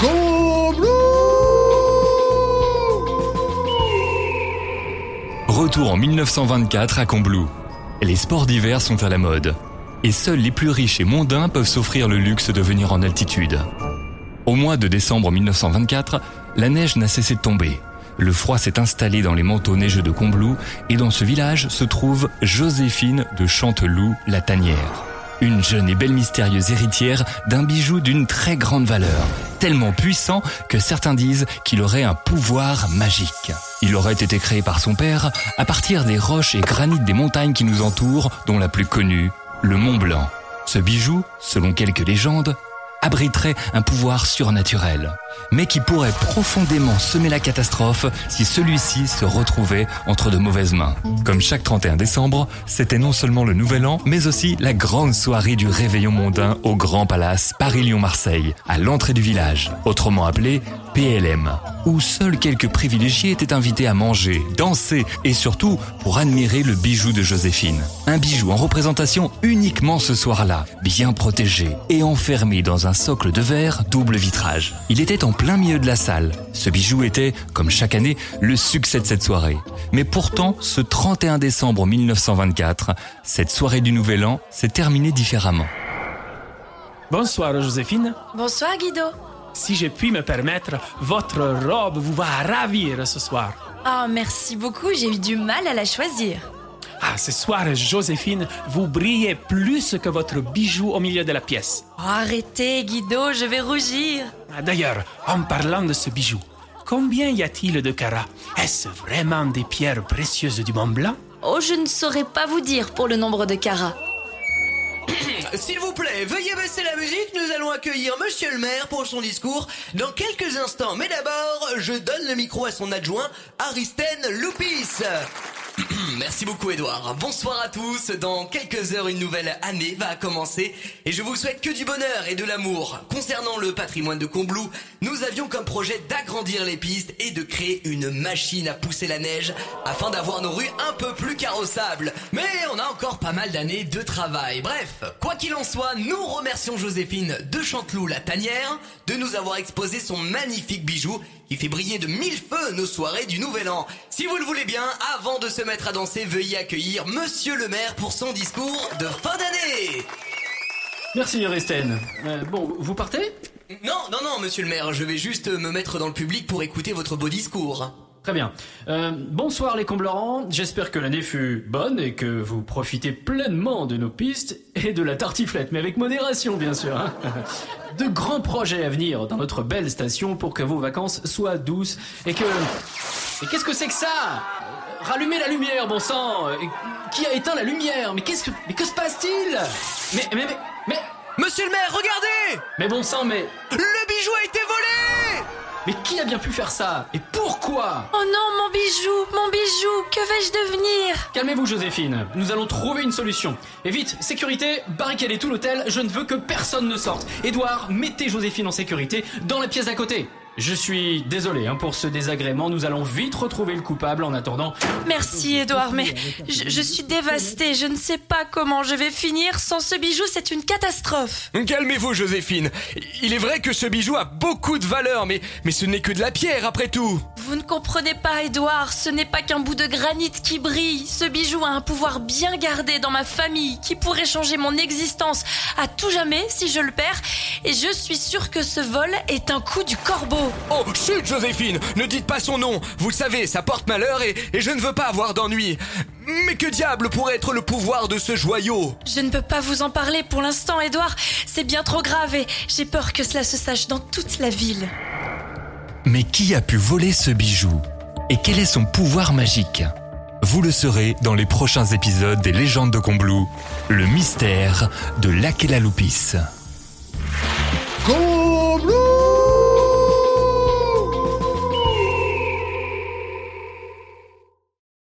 Comblou Retour en 1924 à Combloux. Les sports d'hiver sont à la mode. Et seuls les plus riches et mondains peuvent s'offrir le luxe de venir en altitude. Au mois de décembre 1924, la neige n'a cessé de tomber. Le froid s'est installé dans les manteaux neigeux de Combloux et dans ce village se trouve Joséphine de Chanteloup-la Tanière. Une jeune et belle mystérieuse héritière d'un bijou d'une très grande valeur, tellement puissant que certains disent qu'il aurait un pouvoir magique. Il aurait été créé par son père à partir des roches et granits des montagnes qui nous entourent, dont la plus connue, le Mont Blanc. Ce bijou, selon quelques légendes, abriterait un pouvoir surnaturel, mais qui pourrait profondément semer la catastrophe si celui-ci se retrouvait entre de mauvaises mains. Comme chaque 31 décembre, c'était non seulement le nouvel an, mais aussi la grande soirée du réveillon mondain au Grand Palace Paris-Lyon-Marseille, à l'entrée du village, autrement appelé PLM, où seuls quelques privilégiés étaient invités à manger, danser et surtout pour admirer le bijou de Joséphine. Un bijou en représentation uniquement ce soir-là, bien protégé et enfermé dans un socle de verre double vitrage. En plein milieu de la salle. Ce bijou était, comme chaque année, le succès de cette soirée. Mais pourtant, ce 31 décembre 1924, cette soirée du Nouvel An s'est terminée différemment. Bonsoir Joséphine. Bonsoir Guido. Si je puis me permettre, votre robe vous va ravir ce soir. Oh, merci beaucoup, j'ai eu du mal à la choisir. Ah, ce soir, Joséphine, vous brillez plus que votre bijou au milieu de la pièce. Arrêtez Guido, je vais rougir. Ah, D'ailleurs, en parlant de ce bijou, combien y a-t-il de carats? Est-ce vraiment des pierres précieuses du Mont Blanc? Oh, je ne saurais pas vous dire pour le nombre de carats. S'il vous plaît, veuillez baisser la musique, nous allons accueillir monsieur le maire pour son discours dans quelques instants. Mais d'abord, je donne le micro à son adjoint, Aristène Loupis. Merci beaucoup Edouard. Bonsoir à tous. Dans quelques heures, une nouvelle année va commencer et je vous souhaite que du bonheur et de l'amour. Concernant le patrimoine de Combloux, nous avions comme projet d'agrandir les pistes et de créer une machine à pousser la neige afin d'avoir nos rues un peu plus carrossables. Mais on a encore pas mal d'années de travail. Bref, quoi qu'il en soit, nous remercions Joséphine de Chanteloup la Tanière de nous avoir exposé son magnifique bijou qui fait briller de mille feux nos soirées du Nouvel An. Si vous le voulez bien, avant de se mettre à danser, veuillez accueillir Monsieur le maire pour son discours de fin d'année. Merci Aristène. Euh, bon, vous partez? Non, non, non, Monsieur le maire, je vais juste me mettre dans le public pour écouter votre beau discours. Très bien. Euh, bonsoir les Comblerans, j'espère que l'année fut bonne et que vous profitez pleinement de nos pistes et de la tartiflette, mais avec modération bien sûr. hein. De grands projets à venir dans notre belle station pour que vos vacances soient douces et que... Et qu'est-ce que c'est que ça? Rallumez la lumière, bon sang Et Qui a éteint la lumière? Mais qu'est-ce que... Mais que se passe-t-il? Mais, mais, mais, mais... Monsieur le maire, regardez Mais bon sang, mais... Le bijou a été volé Mais qui a bien pu faire ça? Et pourquoi Oh non, mon bijou, mon bijou, que vais-je devenir Calmez-vous Joséphine, nous allons trouver une solution. Et vite, sécurité, barricadez tout l'hôtel, je ne veux que personne ne sorte. Édouard, mettez Joséphine en sécurité dans la pièce à côté. Je suis désolé hein, pour ce désagrément, nous allons vite retrouver le coupable en attendant. Merci Edouard, mais je, je suis dévastée, je ne sais pas comment je vais finir. Sans ce bijou, c'est une catastrophe. Calmez-vous, Joséphine. Il est vrai que ce bijou a beaucoup de valeur, mais, mais ce n'est que de la pierre après tout. Vous ne comprenez pas, Edouard, ce n'est pas qu'un bout de granit qui brille. Ce bijou a un pouvoir bien gardé dans ma famille qui pourrait changer mon existence à tout jamais si je le perds. Et je suis sûre que ce vol est un coup du corbeau. Oh, chut, Joséphine Ne dites pas son nom. Vous le savez, ça porte malheur et, et je ne veux pas avoir d'ennui. Mais que diable pourrait être le pouvoir de ce joyau? Je ne peux pas vous en parler pour l'instant, Edouard. C'est bien trop grave et j'ai peur que cela se sache dans toute la ville. Mais qui a pu voler ce bijou Et quel est son pouvoir magique Vous le saurez dans les prochains épisodes des légendes de Combloux, le mystère de l'Aquela Lupis. Comblou